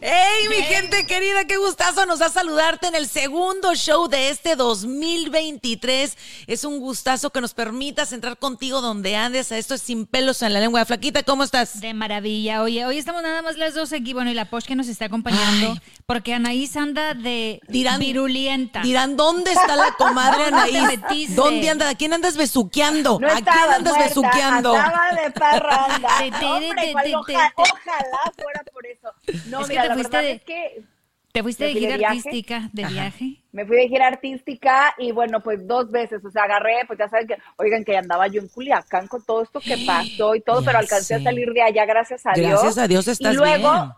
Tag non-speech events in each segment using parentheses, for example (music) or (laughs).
¡Hey, mi gente querida! ¡Qué gustazo nos da saludarte en el segundo show de este 2023! Es un gustazo que nos permitas entrar contigo donde andes. A esto es sin pelos en la lengua. Flaquita, ¿cómo estás? De maravilla. Oye, hoy estamos nada más las dos aquí. Bueno, y la Posh que nos está acompañando. Ay. Porque Anaís anda de Dirán- virulienta. Dirán, ¿dónde está la comadre (laughs) ¿Dónde Anaís? ¿Dónde anda? ¿A quién andas besuqueando? No ¿A quién andas muerta, besuqueando? Estaba de parranda. (laughs) Hombre, cual- ojalá fuera por eso. No, Es mira, te la fuiste verdad de- es que Te fuiste ¿Me de fui de gira artística, de viaje. me fui de gira artística y bueno, pues dos veces, o sea, agarré, pues ya saben que, oigan, que andaba yo en Culiacán con todo esto que (gasps) pasó y todo, Ya pero alcancé sé. a salir de allá, gracias a Dios. Gracias a Dios estás y luego, bien.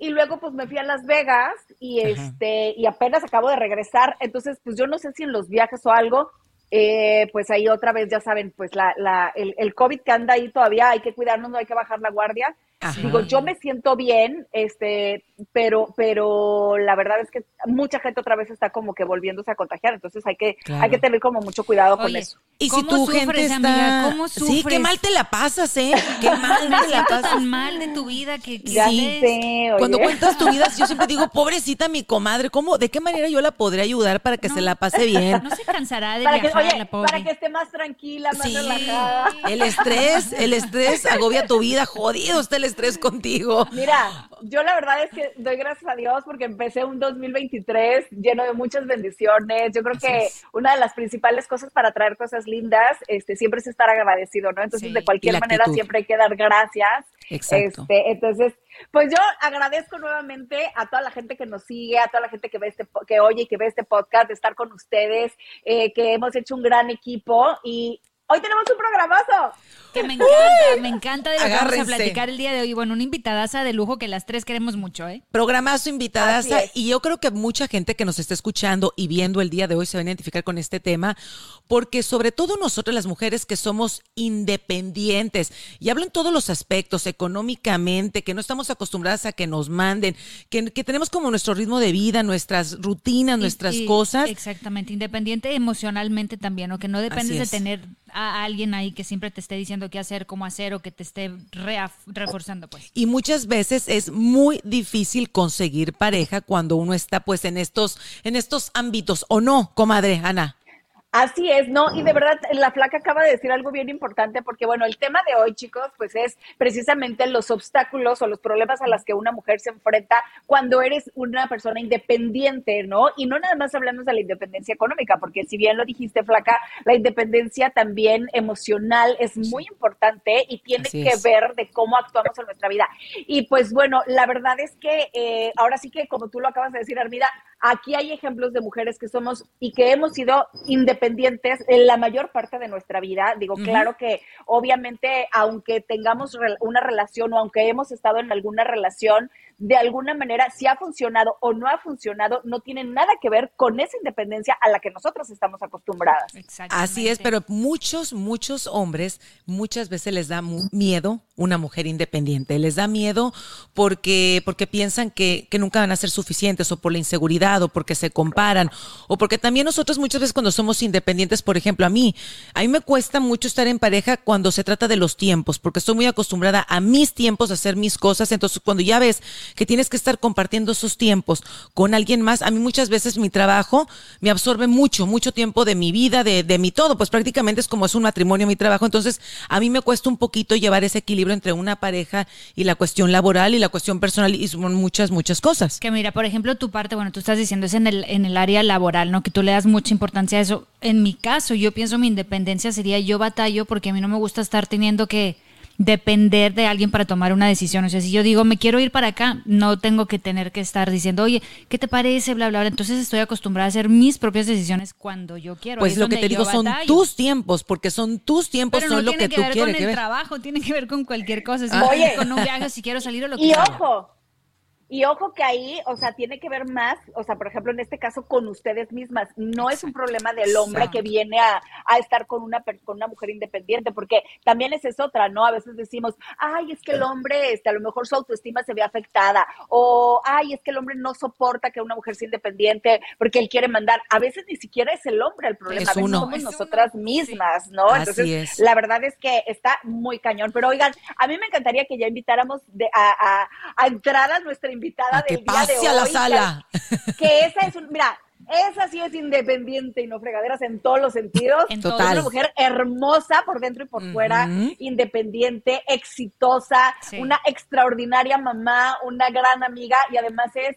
Y luego pues me fui a Las Vegas y este y apenas acabo de regresar, entonces pues yo no sé si en los viajes o algo, eh, pues ahí otra vez ya saben, pues la, la, el, el COVID que anda ahí todavía, hay que cuidarnos, no hay que bajar la guardia. Ajá. Digo, yo me siento bien, este, pero, pero la verdad es que mucha gente otra vez está como que volviéndose a contagiar, entonces hay que, Claro. hay que tener como mucho cuidado con eso. Y si ¿Cómo tu sufres, gente está... amiga? ¿Cómo Sí, sufres? qué mal te la pasas, ¿eh? Qué (laughs) mal te la pasas. tan mal de tu vida que, que Ya estés- sé, oye. Cuando cuentas tu vida, yo siempre digo, (laughs) pobrecita mi comadre, ¿cómo, ¿de qué manera yo la podría ayudar para que No. se la pase bien? (laughs) No se cansará de para que, viajar, oye, la pobre. para que esté más tranquila, más Sí, relajada. el estrés, el estrés agobia tu vida, jodido está el estrés contigo. Mira, yo la verdad es que doy gracias a Dios porque empecé un 2023 lleno de muchas bendiciones. Yo creo que una de las principales cosas para traer cosas lindas, este, siempre es estar agradecido, ¿no? Entonces, Sí. de cualquier manera, actitud. siempre hay que dar gracias. Exacto. Este, entonces, pues yo agradezco nuevamente a toda la gente que nos sigue, a toda la gente que ve este, que oye y que ve este podcast, de estar con ustedes, eh, que hemos hecho un gran equipo y hoy tenemos un programazo. Que me encanta, me encanta de lo que vamos a platicar el día de hoy. Bueno, una invitadaza de lujo que las tres queremos mucho, ¿eh? Programazo es. y yo creo que mucha gente que nos está escuchando y viendo el día de hoy se va a identificar con este tema porque sobre todo nosotros las mujeres que somos independientes y hablo en todos los aspectos económicamente que no estamos acostumbradas a que nos manden que, que tenemos como nuestro ritmo de vida nuestras rutinas nuestras y- cosas Exactamente, independiente emocionalmente también, o que no dependes de tener a alguien ahí que siempre te esté diciendo qué hacer, cómo hacer, o que te esté reforzando, pues. Y muchas veces es muy difícil conseguir pareja cuando uno está pues en estos, en estos ámbitos, ¿o no, comadre Ana? Así es, ¿no? Y de verdad, la flaca acaba de decir algo bien importante, porque bueno, el tema de hoy, chicos, pues es precisamente los obstáculos o los problemas a las que una mujer se enfrenta cuando eres una persona independiente, ¿no? Y no nada más hablamos de la independencia económica, porque si bien lo dijiste, flaca, la independencia también emocional es muy importante y tiene Así que es. ver de cómo actuamos en nuestra vida. Y pues bueno, la verdad es que eh, ahora sí que, como tú lo acabas de decir, Armida, aquí hay ejemplos de mujeres que somos y que hemos sido independientes en la mayor parte de nuestra vida. Digo, claro que obviamente, aunque tengamos una relación o aunque hemos estado en alguna relación, de alguna manera, si ha funcionado o no ha funcionado, no tiene nada que ver con esa independencia a la que nosotros estamos acostumbradas. Así es, pero muchos, muchos hombres muchas veces les da miedo una mujer independiente. Les da miedo porque, porque piensan que, que nunca van a ser suficientes o por la inseguridad cuidado, porque se comparan, o porque también nosotros muchas veces cuando somos independientes, por ejemplo, a mí, a mí me cuesta mucho estar en pareja cuando se trata de los tiempos, porque estoy muy acostumbrada a mis tiempos, a hacer mis cosas, entonces cuando ya ves que tienes que estar compartiendo esos tiempos con alguien más, a mí muchas veces mi trabajo me absorbe mucho, mucho tiempo de mi vida, de, de mi todo, pues prácticamente es como es un matrimonio mi trabajo, entonces a mí me cuesta un poquito llevar ese equilibrio entre una pareja y la cuestión laboral y la cuestión personal y son muchas, muchas cosas. Que mira, por ejemplo, tu parte, bueno, tú estás diciendo es en el, en el área laboral, ¿no? Que tú le das mucha importancia a eso. En mi caso, yo pienso mi independencia sería yo batallo porque a mí no me gusta estar teniendo que depender de alguien para tomar una decisión. O sea, si yo digo, me quiero ir para acá, no tengo que tener que estar diciendo, oye, ¿qué te parece? Bla, bla, bla. Entonces estoy acostumbrada a hacer mis propias decisiones cuando yo quiero. Pues lo que te digo son batallo. tus tiempos, porque son tus tiempos, Pero no son lo tiene que, que, tú quieres. con que el ver. trabajo, tiene que ver con cualquier cosa. Si Ah. Oye. con un viaje, si quiero salir o lo que Y sea. ojo, y ojo que ahí, o sea, tiene que ver más, o sea, por ejemplo, en este caso con ustedes mismas. No es un problema del hombre Exacto. que viene a, a estar con una, per- con una mujer independiente, porque también esa es otra, ¿no? A veces decimos, ay, es que el hombre, este, a lo mejor su autoestima se ve afectada, o ay, es que el hombre no soporta que una mujer sea independiente porque él quiere mandar. A veces ni siquiera es el hombre el problema, Es a veces uno. somos Es nosotras mismas, ¿no? Así Entonces, es. la verdad es que está muy cañón. Pero oigan, a mí me encantaría que ya invitáramos de, a, a, a entrar a nuestra invitada A que del día de pase a la hoy, que- sala. (laughs) Que, esa es un, mira, esa sí es independiente y no fregaderas en todos los sentidos. En Es Total. una mujer hermosa por dentro y por fuera, independiente, exitosa, Sí. una extraordinaria mamá, una gran amiga y además es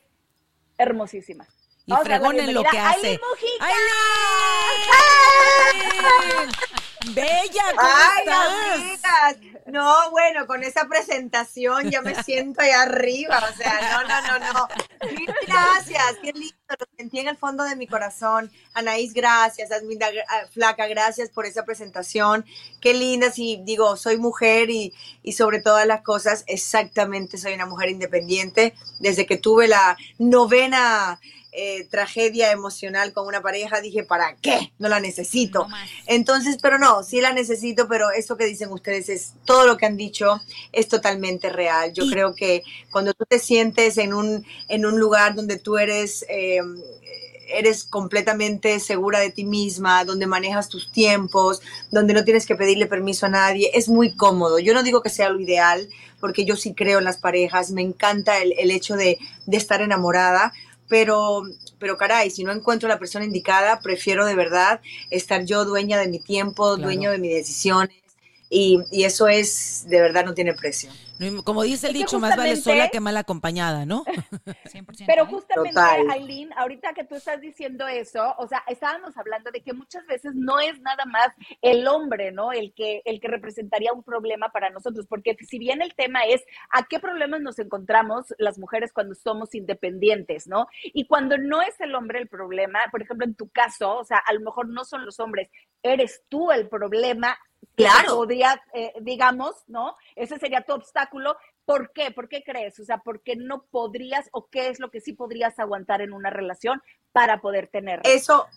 hermosísima. Y Vamos fregón en lo que hace. ¡Aileen! Bella, ¿cómo Ay, estás? amigas. No, bueno, con esa presentación ya me siento allá arriba. O sea, no, no, no, no. Mil gracias. Qué lindo. Lo sentí en el fondo de mi corazón. Anaís, gracias. Asminda, ah, Flaca, gracias por esa presentación. Qué linda. Sí, digo, soy mujer y, y sobre todas las cosas, exactamente soy una mujer independiente. Desde que tuve la novena eh, tragedia emocional con una pareja, dije, ¿para qué? No la necesito. No. Entonces, pero no, sí la necesito, pero eso que dicen ustedes es todo lo que han dicho es totalmente real. Yo Y- creo que cuando tú te sientes en un, en un lugar donde tú eres, eh, eres completamente segura de ti misma, donde manejas tus tiempos, donde no tienes que pedirle permiso a nadie, es muy cómodo. Yo no digo que sea lo ideal, porque yo sí creo en las parejas, me encanta el, el hecho de, de estar enamorada, pero, pero caray, si no encuentro la persona indicada, prefiero de verdad estar yo dueña de mi tiempo, Claro. dueño de mis decisiones. Y, y eso es, de verdad, no tiene precio. Como dice el Es dicho, más vale sola que mal acompañada, ¿no? 100%, (laughs) Pero ¿eh? justamente, Total. Aileen, ahorita que tú estás diciendo eso, o sea, estábamos hablando de que muchas veces no es nada más el hombre, ¿no? El que, el que representaría un problema para nosotros, porque si bien el tema es a qué problemas nos encontramos las mujeres cuando somos independientes, ¿no? Y cuando no es el hombre el problema, por ejemplo, en tu caso, o sea, a lo mejor no son los hombres, eres tú el problema. Claro. Podría, eh, digamos, ¿no? Ese sería tu obstáculo. ¿Por qué? ¿Por qué crees? O sea, ¿por qué no podrías o qué es lo que sí podrías aguantar en una relación para poder tener? Eso,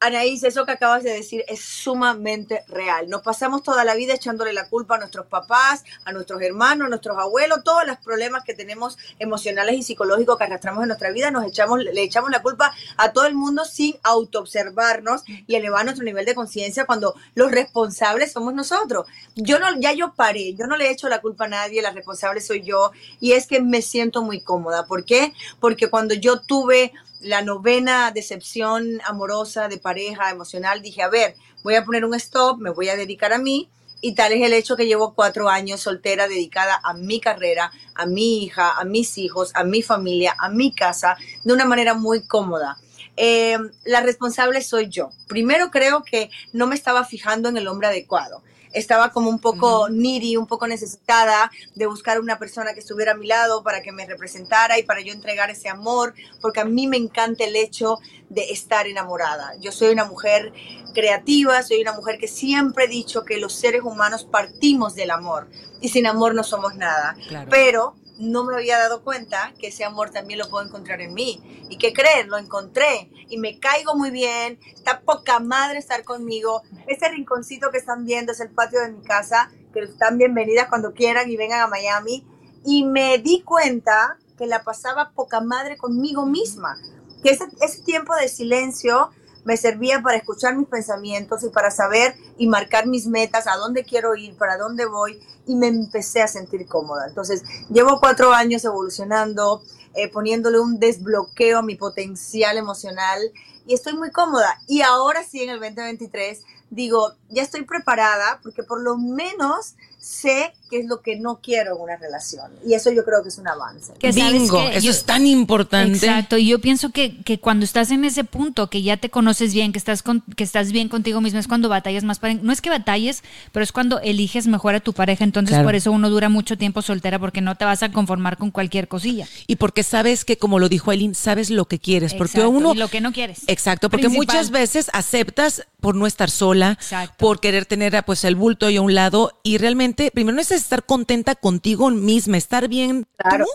Anaís, eso que acabas de decir es sumamente real. Nos pasamos toda la vida echándole la culpa a nuestros papás, a nuestros hermanos, a nuestros abuelos, todos los problemas que tenemos emocionales y psicológicos que arrastramos en nuestra vida, nos echamos, le echamos la culpa a todo el mundo sin autoobservarnos y elevar nuestro nivel de conciencia cuando los responsables somos nosotros. Yo no, ya yo paré, yo no le echo la culpa a nadie, la responsable soy yo y es que me siento muy cómoda. ¿Por qué? Porque cuando yo tuve la novena decepción amorosa de pareja emocional, dije, a ver, voy a poner un stop, me voy a dedicar a mí. Y tal es el hecho que llevo cuatro años soltera dedicada a mi carrera, a mi hija, a mis hijos, a mi familia, a mi casa, de una manera muy cómoda. Eh, la responsable soy yo. Primero creo que no me estaba fijando en el hombre adecuado. Estaba como un poco needy, un poco necesitada de buscar una persona que estuviera a mi lado para que me representara y para yo entregar ese amor, porque a mí me encanta el hecho de estar enamorada. Yo soy una mujer creativa, soy una mujer que siempre he dicho que los seres humanos partimos del amor y sin amor no somos nada. Claro. Pero no me había dado cuenta que ese amor también lo puedo encontrar en mí. ¿Y qué creer? Lo encontré y me caigo muy bien. Está poca madre estar conmigo. Ese rinconcito que están viendo es el patio de mi casa, que están bienvenidas cuando quieran y vengan a Miami. Y me di cuenta que la pasaba poca madre conmigo misma. que ese, ese tiempo de silencio me servía para escuchar mis pensamientos y para saber y marcar mis metas, a dónde quiero ir, para dónde voy, y me empecé a sentir cómoda. Entonces, llevo cuatro años evolucionando, eh, poniéndole un desbloqueo a mi potencial emocional y estoy muy cómoda. Y ahora sí, en el 2023, digo, ya estoy preparada porque por lo menos sé qué es lo que no quiero en una relación. Y eso yo creo que es un avance. Que Bingo, que eso yo- es tan importante. Exacto, y yo pienso que, que cuando estás en ese punto, que ya te conoces bien, que estás, con- que estás bien contigo mismo, es cuando batallas más para... No es que batalles, pero es cuando eliges mejor a tu pareja, entonces Claro. por eso uno dura mucho tiempo soltera, porque no te vas a conformar con cualquier cosilla. Y porque sabes que, como lo dijo Aileen, sabes lo que quieres. Porque Exacto, uno. y lo que no quieres. Exacto, porque Principal. muchas veces aceptas por no estar sola, Exacto. por querer tener pues el bulto ahí a un lado. Y realmente, primero estar contenta contigo misma, estar bien Claro. tú,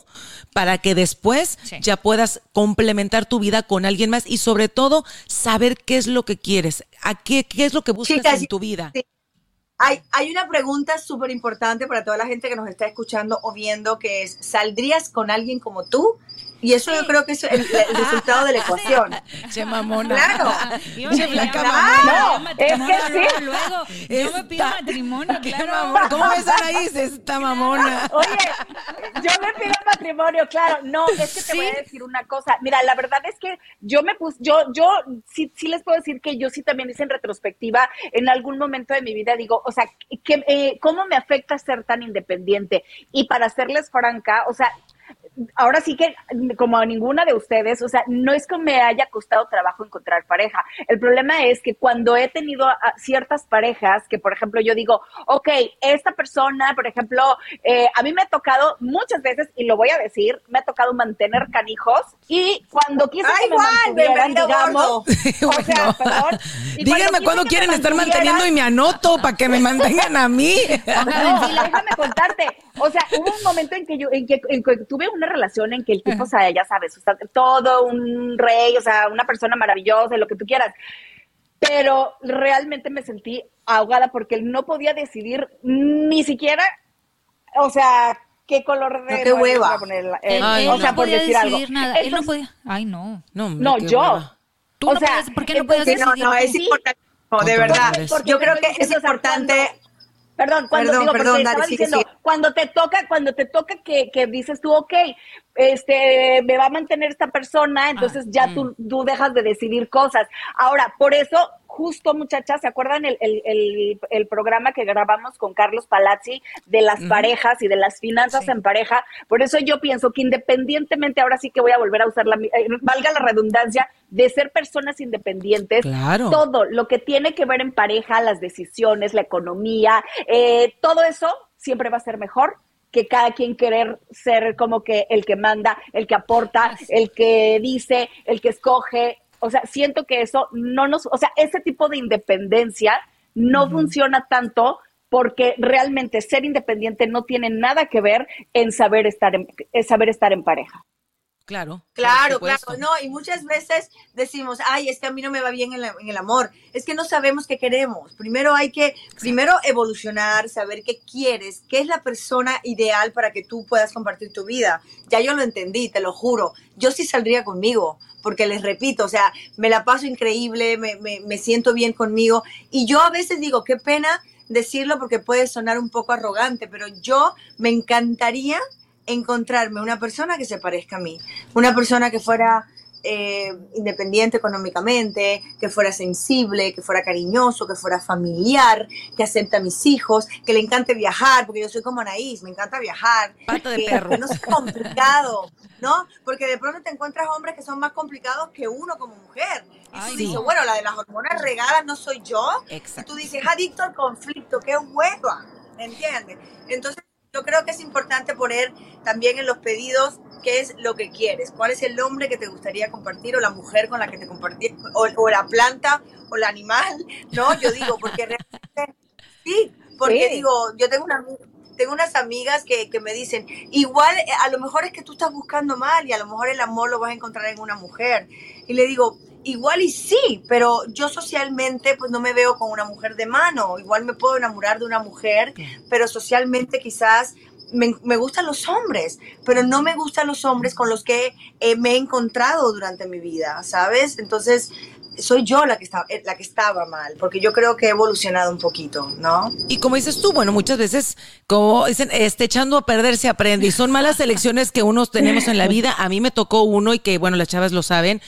para que después Sí. ya puedas complementar tu vida con alguien más y sobre todo saber qué es lo que quieres, a qué, qué es lo que buscas Chicas, en tu vida. sí. Hay, hay una pregunta súper importante para toda la gente que nos está escuchando o viendo, que es, ¿saldrías con alguien como tú? Y eso yo creo que es el, el resultado de la ecuación. (laughs) Che mamona. Claro. Che flaca mamona. No, es que sí. Luego, yo me pido matrimonio, claro. mamona. ¿Cómo ves Anaís? Esta mamona. Oye, yo me pido matrimonio, claro. No, es que te voy a decir una cosa. Mira, la verdad es que yo me puse, yo, yo sí, sí les puedo decir que yo sí también hice en retrospectiva en algún momento de mi vida, digo, o sea, que, eh, ¿cómo me afecta ser tan independiente? Y para serles franca, o sea, ahora sí que como a ninguna de ustedes, o sea, no es que me haya costado trabajo encontrar pareja. El problema es que cuando he tenido a- ciertas parejas, que por ejemplo yo digo, ok, esta persona, por ejemplo, eh, a mí me ha tocado muchas veces, y lo voy a decir, me ha tocado mantener canijos y cuando quise ¡Ay, (laughs) que me Juan! mantuvieran, Bienvenido, digamos, gordo. o sea, Bueno. perdón, y Díganme cuándo quieren me estar mantuvieran, manteniendo y me anoto para que me (laughs) mantengan a mí. no, déjame contarte. O sea, hubo un momento en que yo, en que, en que tuve una relación en que el tipo, o sea, ya sabes, o sea, todo un rey, o sea, una persona maravillosa, lo que tú quieras. Pero realmente me sentí ahogada porque él no podía decidir ni siquiera, o sea, qué color de No, qué hueva. poner, eh, Ay, o sea, no por podía decir algo. decidir nada. él no Entonces, podía. Ay, no. No, hombre, No, yo. hueva. Tú O no sea, puedes, ¿por qué no puedes entonces, Sí, no, decidir? no, es importante. No, de verdad. Yo creo que es importante. Perdón, cuando Perdón, digo, perdón, porque dale, estaba sigue, diciendo, sigue. cuando te toca, cuando te toca que, que dices tú, ok, este, me va a mantener esta persona, entonces ya tú, tú dejas de decidir cosas. Ahora, por eso, justo muchachas, ¿se acuerdan el, el, el, el programa que grabamos con Carlos Palazzi de las parejas y de las finanzas Sí. en pareja? Por eso yo pienso que independientemente, ahora sí que voy a volver a usar la, mi- eh, valga la redundancia, de ser personas independientes, Claro. todo lo que tiene que ver en pareja, las decisiones, la economía, eh, todo eso siempre va a ser mejor que cada quien querer ser como que el que manda, el que aporta, el que dice, el que escoge. O sea, siento que eso no nos, o sea, ese tipo de independencia no funciona tanto porque realmente ser independiente no tiene nada que ver en saber estar en, en saber estar en pareja. Claro. Claro, claro, no, y muchas veces decimos, ay, es que a mí no me va bien en, la- en el amor, es que no sabemos qué queremos. Primero hay que, primero evolucionar, saber qué quieres, qué es la persona ideal para que tú puedas compartir tu vida. Ya yo lo entendí, te lo juro. Yo sí saldría conmigo, porque les repito, o sea, me la paso increíble, me, me, me siento bien conmigo, y yo a veces digo, qué pena decirlo porque puede sonar un poco arrogante, pero yo me encantaría encontrarme una persona que se parezca a mí, una persona que fuera eh, independiente económicamente, que fuera sensible, que fuera cariñoso, que fuera familiar, que acepte a mis hijos, que le encante viajar, porque yo soy como Anaís, me encanta viajar, Pata de que, perro. que no sea complicado, ¿no? Porque de pronto te encuentras hombres que son más complicados que uno como mujer. Y Ay, tú sí. dices, bueno, la de las hormonas regadas no soy yo. Y Exacto. tú dices, adicto al conflicto, qué hueva, ¿entiendes? Entonces, yo creo que es importante poner también en los pedidos qué es lo que quieres, cuál es el hombre que te gustaría compartir o la mujer con la que te compartir, o, o la planta o el animal, ¿no? Yo digo, porque realmente, sí, porque Sí. digo, yo tengo una tengo unas amigas que, que me dicen, igual eh, a lo mejor es que tú estás buscando mal y a lo mejor el amor lo vas a encontrar en una mujer. Y le digo, igual y sí, pero yo socialmente pues no me veo con una mujer de mano. Igual me puedo enamorar de una mujer, pero socialmente quizás me, me gustan los hombres, pero no me gustan los hombres con los que eh, me he encontrado durante mi vida, ¿sabes? Entonces, soy yo la que, estaba, la que estaba mal, porque yo creo que he evolucionado un poquito, ¿no? Y como dices tú, bueno, muchas veces, como dicen, este, echando a perder se aprende, y son malas elecciones que unos tenemos en la (laughs) vida. A mí me tocó uno y que, bueno, las chavas lo saben,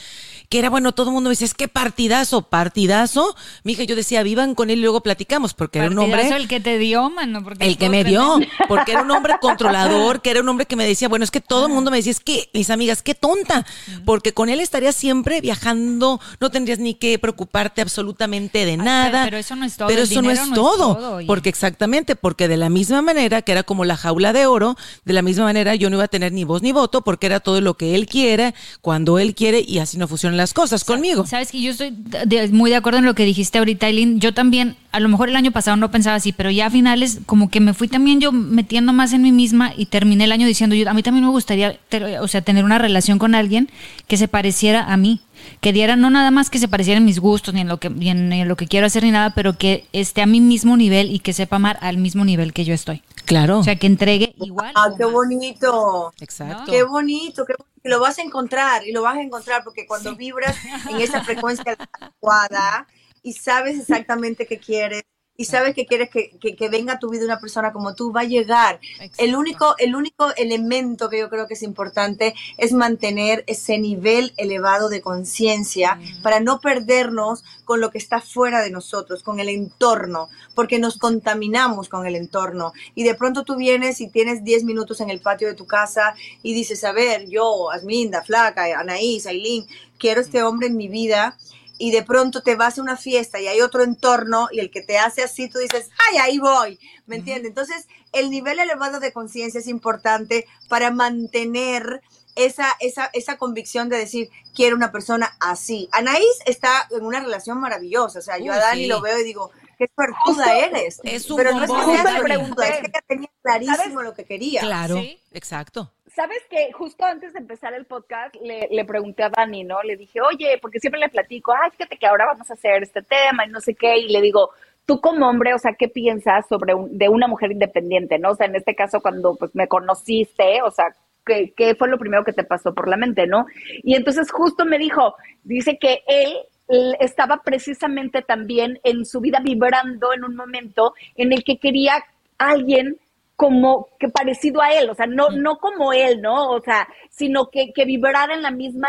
que era bueno, todo el mundo me dice, es que partidazo, partidazo. Mija, yo decía, vivan con él y luego platicamos, porque era un hombre. el que te dio, mano. Porque el que me dio, porque era un hombre (laughs) controlador, que era un hombre que me decía, bueno, es que todo el mundo me decía, es que, mis amigas, qué tonta, porque con él estarías siempre viajando, no tendrías ni que preocuparte absolutamente de nada. pero eso no es todo. Pero eso no es dinero todo, oye. porque exactamente, porque de la misma manera que era como la jaula de oro, de la misma manera yo no iba a tener ni voz ni voto, porque era todo lo que él quiere, cuando él quiere, y así no funcionan las cosas conmigo. Sabes que yo estoy de- muy de acuerdo en lo que dijiste ahorita, Eileen. Yo también, a lo mejor el año pasado no pensaba así, pero ya a finales como que me fui también yo metiendo más en mí misma y terminé el año diciendo, yo, a mí también me gustaría, ter- o sea, tener una relación con alguien que se pareciera a mí, que diera no nada más que se pareciera en mis gustos ni en lo que ni en, ni en lo que quiero hacer ni nada, pero que esté a mi mismo nivel y que sepa amar al mismo nivel que yo estoy. Claro. O sea, que entregue igual. Ah, qué más. bonito. Exacto. Qué bonito, qué bonito. Lo vas a encontrar, y lo vas a encontrar porque cuando vibras en esa (laughs) frecuencia adecuada y sabes exactamente qué quieres y sabes que quieres que, que- que venga a tu vida una persona como tú, va a llegar. El único, el único elemento que yo creo que es importante es mantener ese nivel elevado de conciencia para no perdernos con lo que está fuera de nosotros, con el entorno, porque nos contaminamos con el entorno. Y de pronto tú vienes y tienes 10 minutos en el patio de tu casa y dices, a ver, yo, Asminda, Flaca, Anaís, Aileen, quiero este hombre en mi vida. Y de pronto te vas a una fiesta y hay otro entorno y el que te hace así, tú dices, ay, ahí voy, ¿me entiendes? Entonces, el nivel elevado de conciencia es importante para mantener esa, esa, esa convicción de decir, quiero una persona así. Anaís está en una relación maravillosa, o sea, yo Uy, a Dani sí. lo veo y digo, qué suertuda eres. Es un Pero no es que bombón, sea Dani. suertuda, es que ella tenía clarísimo lo que quería. Claro, Sí. exacto. Sabes que justo antes de empezar el podcast le, le pregunté a Dani, ¿no? Le dije, oye, porque siempre le platico, ay, fíjate que ahora vamos a hacer este tema y no sé qué, y le digo, tú como hombre, o sea, ¿qué piensas sobre un- de una mujer independiente, no? O sea, en este caso cuando pues me conociste, o sea, ¿qué, qué fue lo primero que te pasó por la mente, no? Y entonces justo me dijo, dice que él estaba precisamente también en su vida vibrando en un momento en el que quería alguien como que parecido a él, o sea, no, no como él, ¿no? O sea, sino que, que vibrara en la misma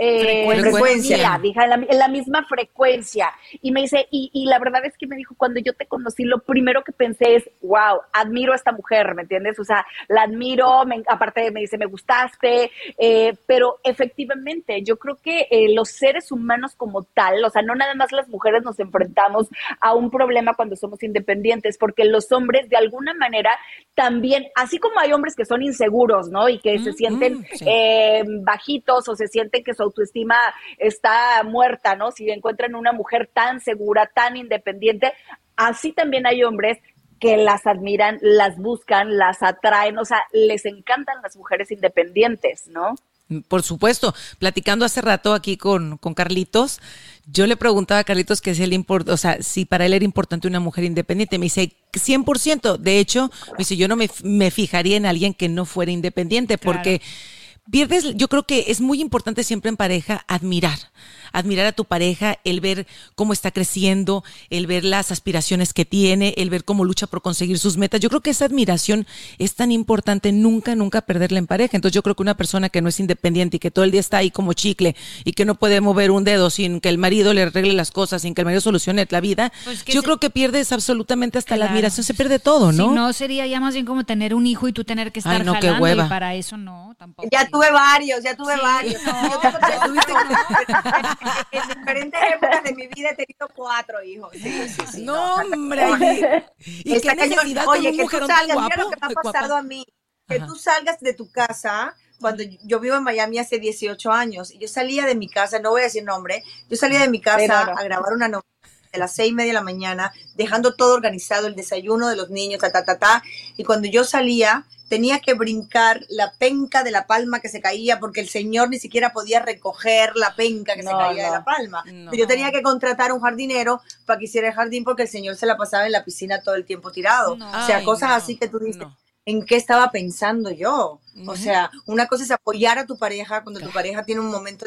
eh, Frecuencia. dije, en la, en la misma frecuencia. Y me dice, y, y la verdad es que me dijo, cuando yo te conocí, lo primero que pensé es, wow, admiro a esta mujer, ¿me entiendes? O sea, la admiro, me- aparte me dice, me gustaste, eh, pero efectivamente, yo creo que eh, los seres humanos como tal, o sea, no nada más las mujeres nos enfrentamos a un problema cuando somos independientes, porque los hombres de alguna manera también, así como hay hombres que son inseguros, ¿no? Y que se sienten mm, sí. eh, bajitos o se sienten que su autoestima está muerta, ¿no? Si encuentran una mujer tan segura, tan independiente, así también hay hombres que las admiran, las buscan, las atraen, o sea, les encantan las mujeres independientes, ¿no? Por supuesto, platicando hace rato aquí con, con Carlitos, yo le preguntaba a Carlitos que si, él import- o sea, si para él era importante una mujer independiente. Me dice 100%. De hecho, me dice, yo no me, me fijaría en alguien que no fuera independiente porque pierdes, yo creo que es muy importante siempre en pareja admirar, admirar a tu pareja, el ver cómo está creciendo, el ver las aspiraciones que tiene, el ver cómo lucha por conseguir sus metas. Yo creo que esa admiración es tan importante, nunca, nunca perderla en pareja. Entonces yo creo que una persona que no es independiente y que todo el día está ahí como chicle y que no puede mover un dedo sin que el marido le arregle las cosas, sin que el marido solucione la vida, Pues yo se- creo que pierdes absolutamente hasta la admiración, se pierde todo, ¿no? Si no, sería ya más bien como tener un hijo y tú tener que estar Ay, no, qué jalando hueva. y para eso no, tampoco. Ya tuve varios, ya tuve Sí, varios. no. Yo tengo tres hijos. En diferentes épocas de mi vida he tenido cuatro hijos. Sí, sí, sí, No, hombre. ¿Y Está qué cañón. necesidad con Oye, un que tú mujerón tan salgas, mira guapo? lo que me ha Guapa. pasado a mí. Que Ajá. tú salgas de tu casa, cuando yo vivo en Miami hace 18 años, y yo salía de mi casa, no voy a decir nombre, yo salía de mi casa a grabar una novela de las seis y media de la mañana, dejando todo organizado, el desayuno de los niños, ta, ta, ta, ta, y cuando yo salía, tenía que brincar la penca de la palma que se caía porque el señor ni siquiera podía recoger la penca que se No, caía de la palma. No. Yo tenía que contratar un jardinero para que hiciera el jardín porque el señor se la pasaba en la piscina todo el tiempo tirado. No. O sea, Ay, cosas así que tú dices, en qué estaba pensando yo. O sea, una cosa es apoyar a tu pareja cuando tu pareja tiene un momento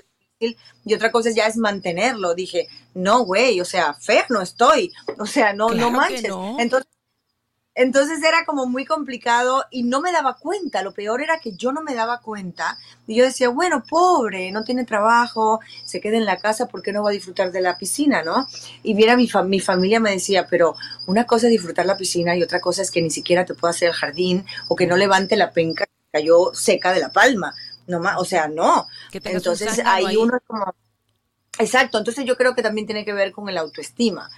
y otra cosa ya es mantenerlo. Dije, no, güey, o sea, fe no estoy. O sea, no, no manches. Entonces, entonces era como muy complicado y no me daba cuenta. Lo peor era que yo no me daba cuenta. Y yo decía, bueno, pobre, no tiene trabajo, se queda en la casa, ¿por qué no va a disfrutar de la piscina, no? Y viera mi, mi familia me decía, pero una cosa es disfrutar la piscina y otra cosa es que ni siquiera te pueda hacer el jardín o que no levante la penca que cayó seca de la palma. No más, o sea, no. Entonces ahí uno es como... Exacto, entonces yo creo que también tiene que ver con el autoestima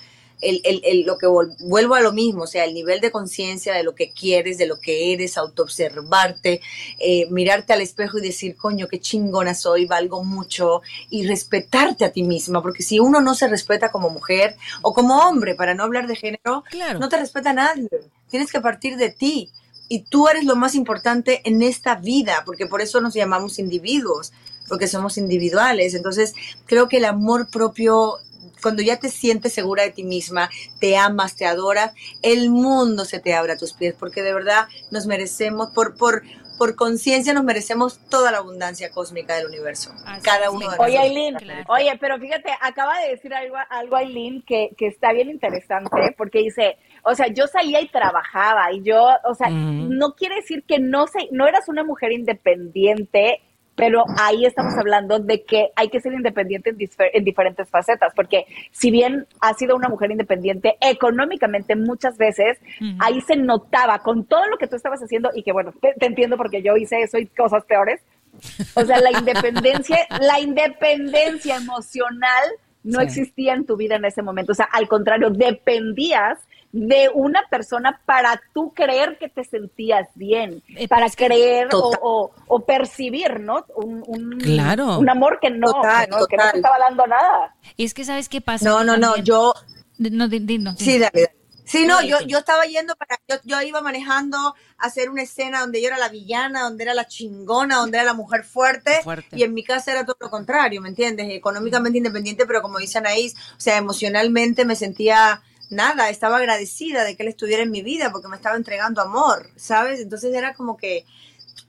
el, el, el, lo que vuelvo a lo mismo, o sea, el nivel de conciencia de lo que quieres, de lo que eres, autoobservarte, eh, mirarte al espejo y decir, coño, qué chingona soy, valgo mucho, y respetarte a ti misma, porque si uno no se respeta como mujer o como hombre, para no hablar de género, no te respeta nadie, tienes que partir de ti. Y tú eres lo más importante en esta vida, porque por eso nos llamamos individuos, porque somos individuales. Entonces, creo que el amor propio cuando ya te sientes segura de ti misma, te amas, te adoras, el mundo se te abre a tus pies, porque de verdad nos merecemos, por, por, por conciencia nos merecemos toda la abundancia cósmica del universo. cada uno de Oye, Aileen, oye, pero fíjate, acaba de decir algo, algo Aileen que, que está bien interesante, porque dice, o sea, yo salía y trabajaba, y yo, o sea, no quiere decir que no, se, no eras una mujer independiente pero ahí estamos hablando de que hay que ser independiente en, diferentes facetas, porque si bien ha sido una mujer independiente económicamente muchas veces, ahí se notaba con todo lo que tú estabas haciendo y que bueno, te, entiendo porque yo hice eso y cosas peores. O sea, la independencia, (laughs) la independencia emocional no existía en tu vida en ese momento. O sea, al contrario, dependías de una persona para tú creer que te sentías bien, eh, para creer o, percibir, ¿no? Un, claro. un amor que no, que no te estaba dando nada. Y es que, ¿sabes qué pasa? No, no, no, yo... No, no, Sí, dale, Sí, no, yo, yo estaba yendo para, yo, yo iba manejando a hacer una escena donde yo era la villana, donde era la chingona, donde era la mujer fuerte, fuerte. y en mi casa era todo lo contrario, ¿me entiendes? Económicamente independiente, pero como dice Anaís, o sea, emocionalmente me sentía nada, estaba agradecida de que él estuviera en mi vida porque me estaba entregando amor, ¿sabes? Entonces era como que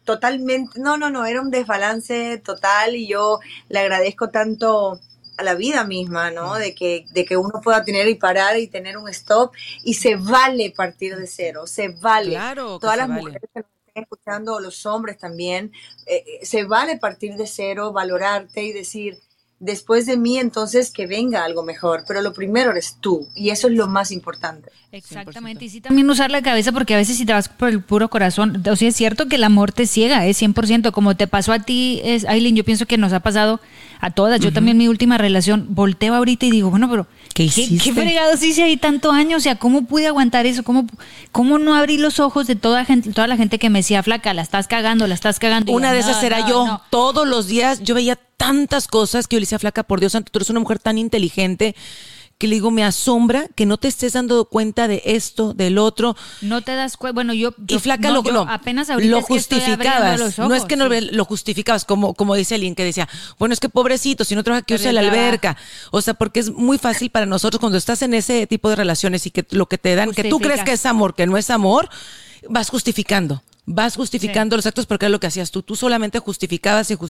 totalmente, no, no, no, era un desbalance total y yo le agradezco tanto a la vida misma, ¿no? De que, de que uno pueda tener y parar y tener un stop y se vale partir de cero, se vale. Claro, Todas las mujeres que nos estén escuchando, los hombres también, eh, eh, se vale partir de cero, valorarte y decir, después de mí entonces que venga algo mejor, pero lo primero eres tú y eso es lo más importante. Exactamente, y sí también usar la cabeza porque a veces si te vas por el puro corazón, o sea, es cierto que el amor te ciega, es 100%, como te pasó a ti, es, Aileen, yo pienso que nos ha pasado a todas, yo también mi última relación, volteo ahorita y digo, bueno, pero ¿qué, ¿qué, qué fregados hice ahí tanto años? O sea, ¿cómo pude aguantar eso? ¿Cómo, cómo no abrí los ojos de toda, gente, toda la gente que me decía, flaca, la estás cagando, la estás cagando? Una de esas era yo, todos los días yo veía tantas cosas que yo le decía, flaca, por Dios santo, tú eres una mujer tan inteligente que le digo, me asombra que no te estés dando cuenta de esto, del otro. No te das cuenta, bueno, yo... Y flaca lo, apenas ahorita lo justificabas. no es que no lo justificabas, como, como dice alguien que decía, bueno, es que pobrecito, si no trabaja que usa la alberca. O sea, porque es muy fácil para nosotros cuando estás en ese tipo de relaciones y que lo que te dan, que tú crees que es amor, que no es amor, vas justificando. Vas justificando los actos porque es lo que hacías tú. Tú solamente justificabas y justificabas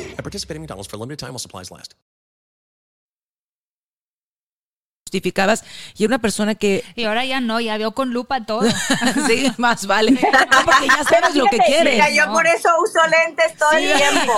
At participating McDonald's for a limited time while supplies last. Justificabas y era una persona que Y ahora ya no, ya veo con lupa todo. (laughs) sí, más vale. No, porque ya sabes lo que quieres. Mira, yo no. por eso uso lentes todo el Sí. tiempo.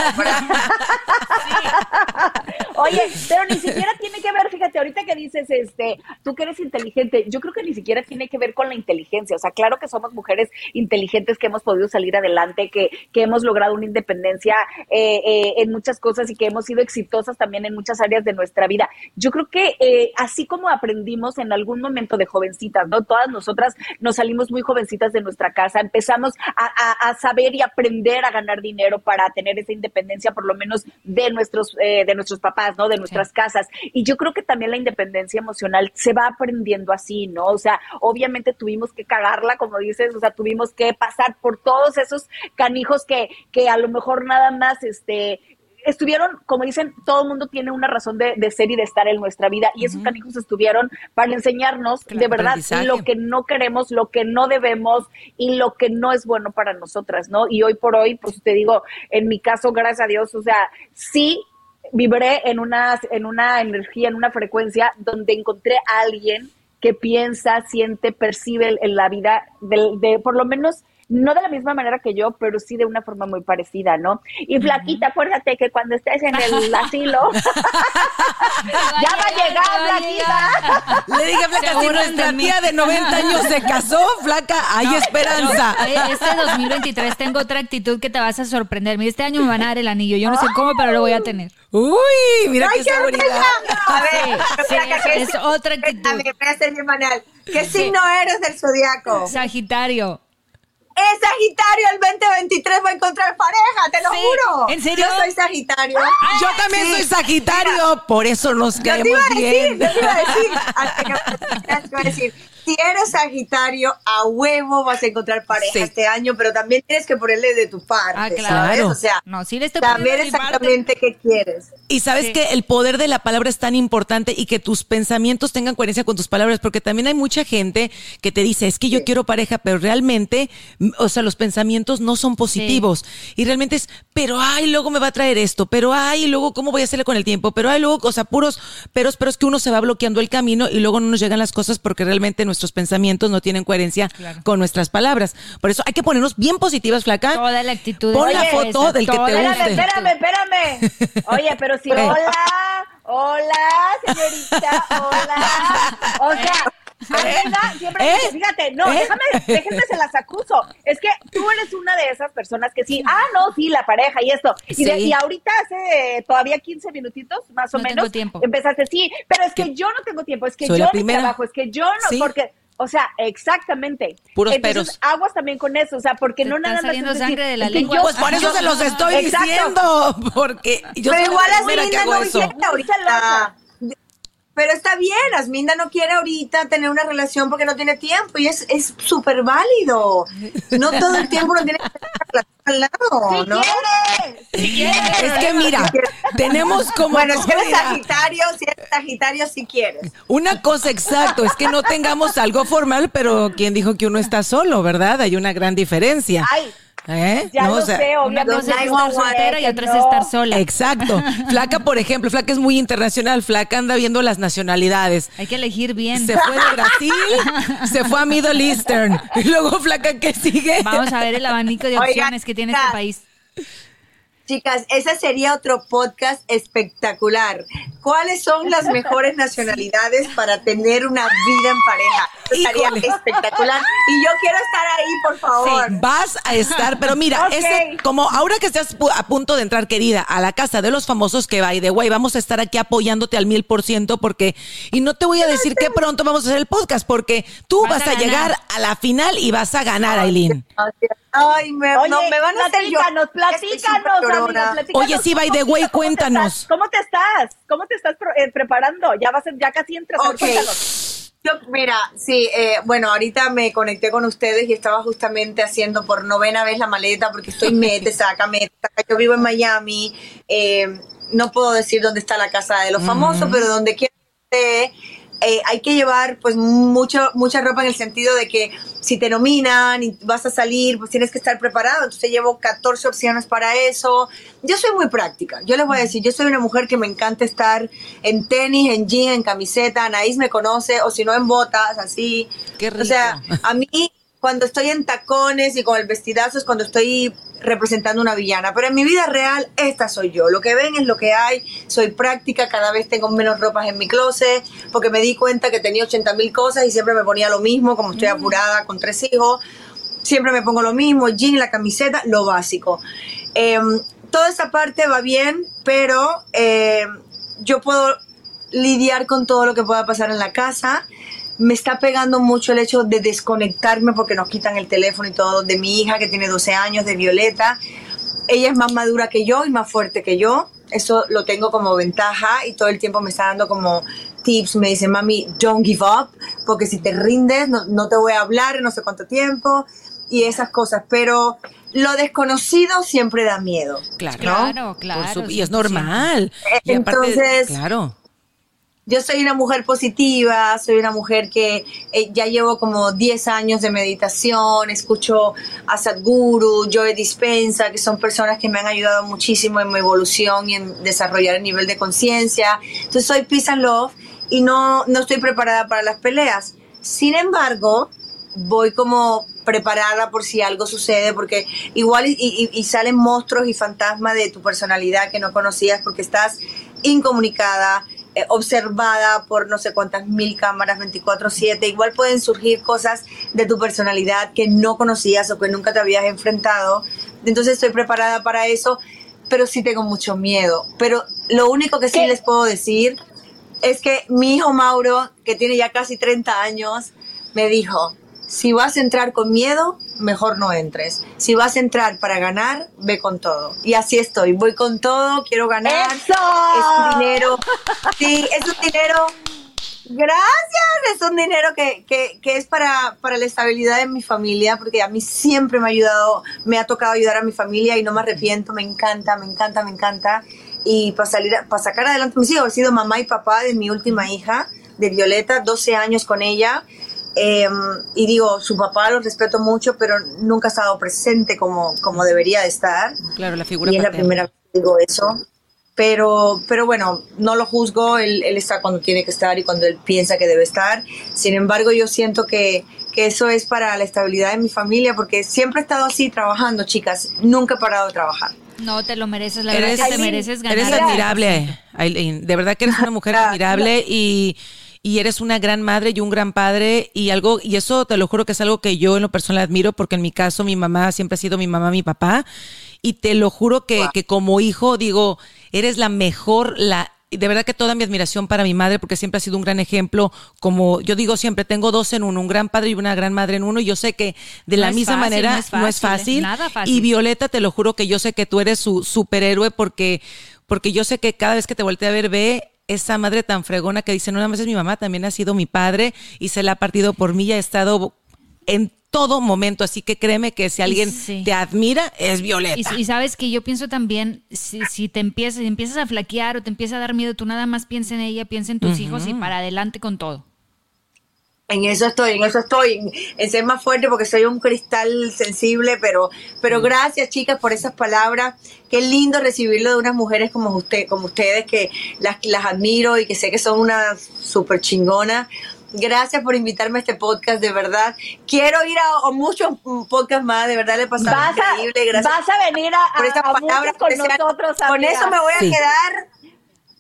Oye, pero ni siquiera tiene que ver, fíjate, ahorita que dices, este, tú que eres inteligente, yo creo que ni siquiera tiene que ver con la inteligencia. O sea, claro que somos mujeres inteligentes que hemos podido salir adelante, que, que hemos logrado una independencia eh, eh, en muchas cosas y que hemos sido exitosas también en muchas áreas de nuestra vida. Yo creo que eh, así como aprendimos en algún momento de jovencitas, ¿no? Todas nosotras nos salimos muy jovencitas de nuestra casa, empezamos a, a- a saber y aprender a ganar dinero para tener esa independencia, por lo menos de nuestros, eh, de nuestros papás, ¿no? De nuestras casas. Y yo creo que también la independencia emocional se va aprendiendo así, ¿no? O sea, obviamente tuvimos que cagarla, como dices, o sea, tuvimos que pasar por todos esos canijos que, que a lo mejor nada más, este, estuvieron, como dicen, todo el mundo tiene una razón de, de ser y de estar en nuestra vida y esos canijos estuvieron para enseñarnos Claro, de verdad lo que no queremos, lo que no debemos y lo que no es bueno para nosotras, ¿no? Y hoy por hoy, pues te digo, en mi caso, gracias a Dios, o sea, sí vibré en una, en una energía, en una frecuencia donde encontré a alguien que piensa, siente, percibe en la vida de, de por lo menos no de la misma manera que yo, pero sí de una forma muy parecida, ¿no? Y flaquita, acuérdate que cuando estés en el (laughs) asilo, (laughs) ya va a llegar, va a flaquita. Le dije, Flaca, si nuestra de tía de 90 años se casó, Flaca, hay esperanza. Eh, Este 2023 tengo otra actitud que te vas a sorprender. Mira, este año me van a dar el anillo. Yo no sé cómo, pero lo voy a tener. Uy, mira ¡Ay, qué qué seguridad. A ver, Sí, Flaca, sí, ¿qué es si- otra A actitud. ver, voy a hacer bien banal. ¿Qué signo eres del zodiaco? Sagitario. Es Sagitario, el 2023 va a encontrar pareja, te lo Sí, juro. ¿en serio? Yo soy Sagitario. Yo también Sí. soy Sagitario, por eso nos Yo te caemos iba a decir, bien. yo te iba a decir, (laughs) hasta que te iba a decir, si eres Sagitario, a huevo vas a encontrar pareja Sí. este año, pero también tienes que ponerle de tu parte, Ah, claro. ¿sabes? O sea, No, sí le parte. exactamente qué quieres. Y sabes Sí. que el poder de la palabra es tan importante y que tus pensamientos tengan coherencia con tus palabras, porque también hay mucha gente que te dice, es que yo quiero pareja, pero realmente, mm, o sea, los pensamientos no son positivos. Y realmente es, pero ay, luego me va a traer esto, pero ay, luego cómo voy a hacerle con el tiempo, pero ay, luego, o sea, puros, pero, pero es que uno se va bloqueando el camino y luego no nos llegan las cosas porque realmente nuestros pensamientos no tienen coherencia con nuestras palabras. Por eso hay que ponernos bien positivas, flaca. Toda la actitud. Pon de la esa, foto del que te la Espérame, guste. espérame, espérame. (laughs) Oye, pero hola, hola, señorita, hola. O sea, amiga, siempre ¿Eh? dice, fíjate, no, ¿Eh? déjame, déjenme se las acuso. Es que tú eres una de esas personas que sí, ah, no, sí, la pareja y esto. Y, de- Sí. y ahorita hace eh, todavía 15 minutitos, más o No tengo menos, tiempo. empezaste, sí, pero es que yo no tengo tiempo, es que Soy yo primera. trabajo, es que yo no, Sí. porque... O sea, exactamente. Puros Entonces, peros. aguas también con eso, o sea, porque Te no nada más saliendo sangre de la lengua. yo- Pues por eso se los estoy Exacto. diciendo, porque yo pero igual la primera que Asminda hago no eso. quiere ahorita. Pero está bien, Asminda no quiere ahorita tener una relación porque no tiene tiempo y es es súper válido. No todo el tiempo uno tiene que tener una relación al lado, ¿no? Es que mira, tenemos como Bueno, si eres Sagitario, si eres Sagitario, si quieres. una cosa exacto, es que no tengamos algo formal, pero ¿quién dijo que uno está solo, verdad? Hay una gran diferencia. Ay, ¿Eh? ya No, lo o sea, sé, Una obviamente. cosa es estar soltera y otra es no. estar sola. Exacto. (laughs) Flaca, por ejemplo, Flaca es muy internacional. Flaca anda viendo las nacionalidades. Hay que elegir bien. Se fue de Brasil, (laughs) se fue a Middle Eastern. Y luego, Flaca, ¿qué sigue? Vamos a ver el abanico de Oigan, opciones que tiene este país. Chicas, ese sería otro podcast espectacular. ¿Cuáles son las mejores (laughs) nacionalidades para tener una vida en pareja? Estaría espectacular. Y yo quiero estar ahí, por favor. Vas a estar, pero mira, como ahora que estás a punto de entrar, querida, a la casa de los famosos que by the way, vamos a estar aquí apoyándote al mil por ciento porque, y no te voy a decir que pronto vamos a hacer el podcast porque tú Vas vas, a a, llegar a la final y vas a ganar, Aileen. Ay, me, Oye, no, me van a hacer yo. platícanos, platícanos, amiga, platícanos Oye, sí, by the way, ¿Cómo te cuéntanos. estás? ¿Cómo te estás? ¿Cómo te estás eh, preparando? Ya vas, ya casi entras. a ver, Ok. cuéntanos. Yo, mira, sí, eh, bueno, ahorita me conecté con ustedes y estaba justamente haciendo por novena vez la maleta porque estoy (laughs) mete, saca, mete, saca. Yo vivo en Miami, eh, no puedo decir dónde está la casa de los famosos, pero donde quiera que esté, eh, hay que llevar pues mucho, mucha ropa en el sentido de que si te nominan y vas a salir, pues tienes que estar preparado. Entonces llevo 14 opciones para eso. Yo soy muy práctica. Yo les voy a decir, yo soy una mujer que me encanta estar en tenis, en jean, en camiseta. Anaís me conoce, o si no en botas, así. Qué rico. O sea, a mí cuando estoy en tacones y con el vestidazo es cuando estoy representando una villana, pero en mi vida real esta soy yo. Lo que ven es lo que hay, soy práctica, cada vez tengo menos ropas en mi closet, porque me di cuenta que tenía 80 mil cosas y siempre me ponía lo mismo, como estoy apurada con tres hijos, siempre me pongo lo mismo, jean, la camiseta, lo básico. Em, toda esa parte va bien, pero em, yo puedo lidiar con todo lo que pueda pasar en la casa me está pegando mucho el hecho de desconectarme porque nos quitan el teléfono y todo de mi hija que tiene 12 años, de Violeta. Ella es más madura que yo y más fuerte que yo. Eso lo tengo como ventaja y todo el tiempo me está dando como tips. Me dice, mami, don't give up, porque si te rindes no, no te voy a hablar en no sé cuánto tiempo y esas cosas. Pero lo desconocido siempre da miedo. Claro, Claro, Por claro. su- y es normal. Y aparte, Entonces- claro. Yo soy una mujer positiva, soy una mujer que eh, ya llevo como 10 años de meditación, escucho a Sadhguru, Joe Dispensa, que son personas que me han ayudado muchísimo en mi evolución y en desarrollar el nivel de conciencia. Entonces soy peace and love y no, no estoy preparada para las peleas. Sin embargo, voy como preparada por si algo sucede, porque igual y, y- y salen monstruos y fantasmas de tu personalidad que no conocías porque estás incomunicada, eh, observada por no sé cuántas mil cámaras 24/7. Igual pueden surgir cosas de tu personalidad que no conocías o que nunca te habías enfrentado. Entonces estoy preparada para eso, pero sí tengo mucho miedo. Pero lo único que sí ¿Qué? les puedo decir es que mi hijo Mauro, que tiene ya casi 30 años, me dijo, si vas a entrar con miedo, mejor no entres. Si vas a entrar para ganar, ve con todo. Y así estoy, voy con todo, quiero ganar. ¡Eso! Es un dinero, sí, es un dinero, gracias, es un dinero que, que, que es para, para la estabilidad de mi familia, porque a mí siempre me ha ayudado, me ha tocado ayudar a mi familia y no me arrepiento, me encanta, me encanta, me encanta. Y para salir, para sacar adelante a mis hijos, he sido mamá y papá de mi última hija, de Violeta, 12 años con ella. Eh, y digo, su papá lo respeto mucho, pero nunca ha estado presente como, como debería de estar. Claro, la figura Y es la primera vez que digo eso. Pero, pero bueno, no lo juzgo, él, él está cuando tiene que estar y cuando él piensa que debe estar. Sin embargo, yo siento que, que eso es para la estabilidad de mi familia, porque siempre he estado así trabajando, chicas. Nunca he parado de trabajar. No te lo mereces, la Eres- verdad que te mereces ganar. Eres admirable, Aileen. De verdad que eres una mujer admirable y, y eres una gran madre y un gran padre y algo y eso te lo juro que es algo que yo en lo personal admiro porque en mi caso mi mamá siempre ha sido mi mamá, mi papá y te lo juro que, que como hijo digo, eres la mejor, la de verdad que toda mi admiración para mi madre, porque siempre ha sido un gran ejemplo, como yo digo siempre, tengo dos en uno, un gran padre y una gran madre en uno, y yo sé que de la misma fácil, manera no es no es fácil, nada fácil. Y Violeta, te lo juro que yo sé que tú eres su superhéroe porque, porque yo sé que cada vez que te voltea a ver, ve esa madre tan fregona que dice, no nada más es mi mamá, también ha sido mi padre y se la ha partido por mí y ha estado en todo momento. Así que créeme que si alguien Sí. te admira, es Violeta. Y, y sabes que yo pienso también, si, si te empiezas, si empiezas a flaquear o te empieza a dar miedo, tú nada más piensa en ella, piensa en tus hijos y para adelante con todo. En eso estoy, en eso estoy, en, en ser más fuerte porque soy un cristal sensible, pero, pero gracias chicas por esas palabras. Qué lindo recibirlo de unas mujeres como usted, como ustedes que las, las admiro y que sé que son una súper chingona. Gracias por invitarme a este podcast, de verdad. Quiero ir a, a muchos mm, podcasts más, de verdad le he pasado Vas a, increíble. Gracias vas a venir a, por estas a palabras. con sean- nosotros, con eso me voy a Sí. quedar.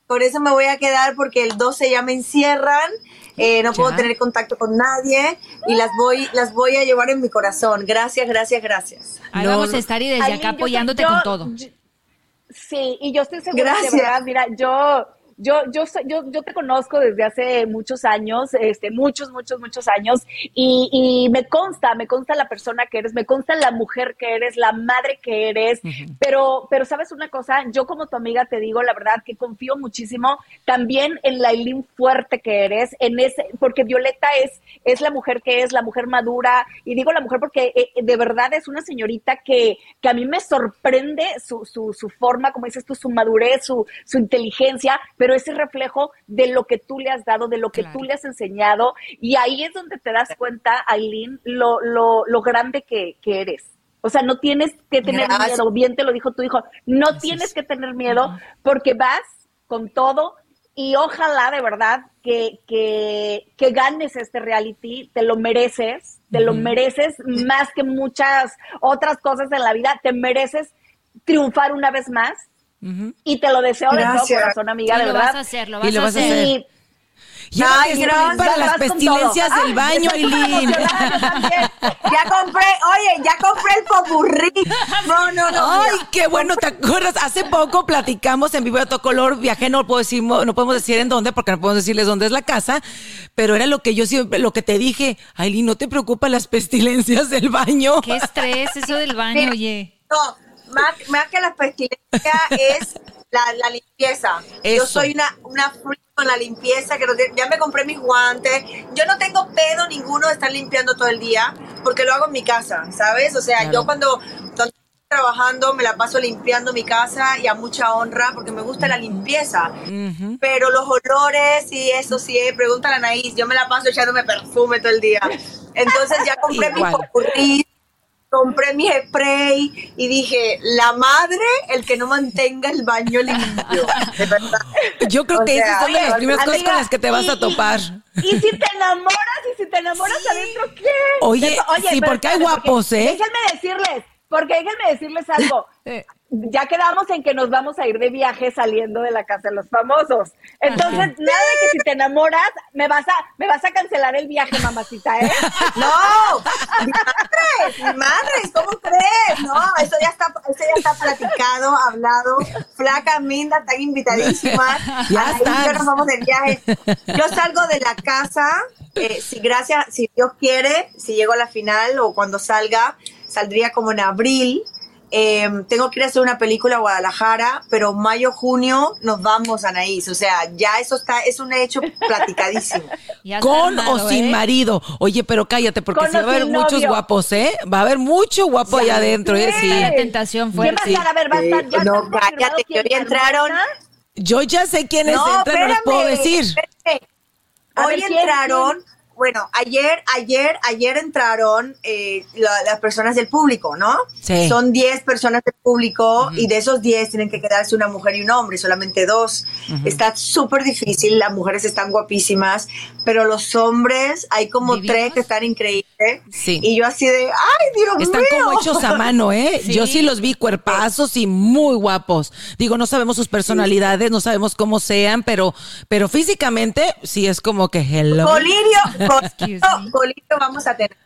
Por eso me voy a quedar porque el 12 ya me encierran. Eh, no puedo Ya. tener contacto con nadie y las voy, las voy a llevar en mi corazón. Gracias, gracias, gracias. Ahí No, vamos no. a estar y desde Aileen, acá apoyándote yo- con todo. yo- sí, y yo estoy segura Gracias. de verdad, mira, yo, yo, yo, yo, yo te conozco desde hace muchos años, este, muchos, muchos, muchos años, y, y me consta, me consta la persona que eres, me consta la mujer que eres, la madre que eres, pero, pero sabes una cosa, yo como tu amiga te digo la verdad que confío muchísimo también en la Eileen fuerte que eres, en ese, porque Violeta es, es la mujer que es, la mujer madura, y digo la mujer porque eh, de verdad es una señorita que, que a mí me sorprende su, su, su forma, como dices tú, su madurez, su, su inteligencia, pero es el reflejo de lo que tú le has dado, de lo que Claro. tú le has enseñado. Y ahí es donde te das cuenta, Aileen, lo, lo, lo grande que, que eres. O sea, no tienes que tener Gracias. miedo, bien te lo dijo tu hijo, no tienes que tener miedo porque vas con todo y ojalá de verdad que, que, que ganes este reality, te lo mereces, te lo mereces más que muchas otras cosas en la vida, te mereces triunfar una vez más y te lo deseo de todo corazón, amiga, Sí, de lo verdad. vas a hacer, lo Y vas, lo a vas a hacer. hacer. Y Ay, gracias. para las pestilencias del Ay, baño, también. Ya compré, oye, ya compré el popurrí. No, no, no. Ay, mira. qué bueno, ¿te acuerdas? Hace poco platicamos en vivo de todo color, viajé, no puedo decir, no podemos decir en dónde, porque no podemos decirles dónde es la casa, pero era lo que yo siempre, lo que te dije, Aileen, ¿no te preocupan las pestilencias del baño? Qué estrés eso del baño, oye. No, más, más que la pestilencia (laughs) es la, la limpieza. Eso. Yo soy una, una freak con la limpieza, que no te- ya me compré mis guantes. Yo no tengo pedo ninguno de estar limpiando todo el día, porque lo hago en mi casa, ¿sabes? O sea, Claro. yo cuando, cuando estoy trabajando me la paso limpiando mi casa y a mucha honra, porque me gusta la limpieza. Pero los olores y eso sí, eh, pregúntale a Anaís, yo me la paso echándome perfume todo el día. Entonces ya compré mi (laughs) Igual. popurrí, compré mi spray y dije, la madre, el que no mantenga el baño limpio. (laughs) De verdad. Yo creo O que sea, esas son de las oye, primeras cosas amiga, con las que te vas a topar. Y si te enamoras, y si te enamoras adentro, ¿qué? Oye, De- sí, pero porque hay guapos, ¿eh? Déjenme decirles, porque déjenme decirles algo. (laughs) Ya quedamos en que nos vamos a ir de viaje saliendo de la casa de los famosos. Entonces, nada de que si te enamoras, me vas a, me vas a cancelar el viaje, mamacita, ¿eh? (laughs) No, mi madre, mi madre, ¿cómo crees? No, eso ya está, eso ya está platicado, hablado. Flaca, Minda, están invitadísimas. Ya Ahí están. ya nos vamos de viaje. Yo salgo de la casa, eh, si gracias, si Dios quiere, si llego a la final o cuando salga, saldría como en abril. Eh, tengo que ir a hacer una película a Guadalajara, pero mayo, junio nos vamos a Anaís. O sea, ya eso está, es un hecho platicadísimo. (laughs) Con armado, o sin ¿eh? marido. Oye, pero cállate, porque sí va a haber muchos novio. guapos, ¿eh? Va a haber mucho guapo allá adentro, ¿eh? Está la Sí. tentación ¿Quién va a fuerte. estar? A ver, va a estar, ya no, cállate, que quién hoy entraron-. Yo ya sé quiénes entran, no les puedo decir. Hoy ver, ¿quién, entraron, bueno, ayer, ayer, ayer entraron eh, la- las personas del público, ¿no? Sí. Son 10 personas del público y de esos 10 tienen que quedarse una mujer y un hombre, solamente dos. Está súper difícil, las mujeres están guapísimas, pero los hombres, hay como ¿Divinos? tres que están increíbles. Sí. Y yo así de, ¡ay, Dios Están mío! como hechos a mano, ¿eh? (laughs) Sí. Yo sí los vi cuerpazos y muy guapos. Digo, no sabemos sus personalidades, no sabemos cómo sean, pero, pero físicamente sí es como que hello. Colirio, (laughs) Colirio vamos a tener.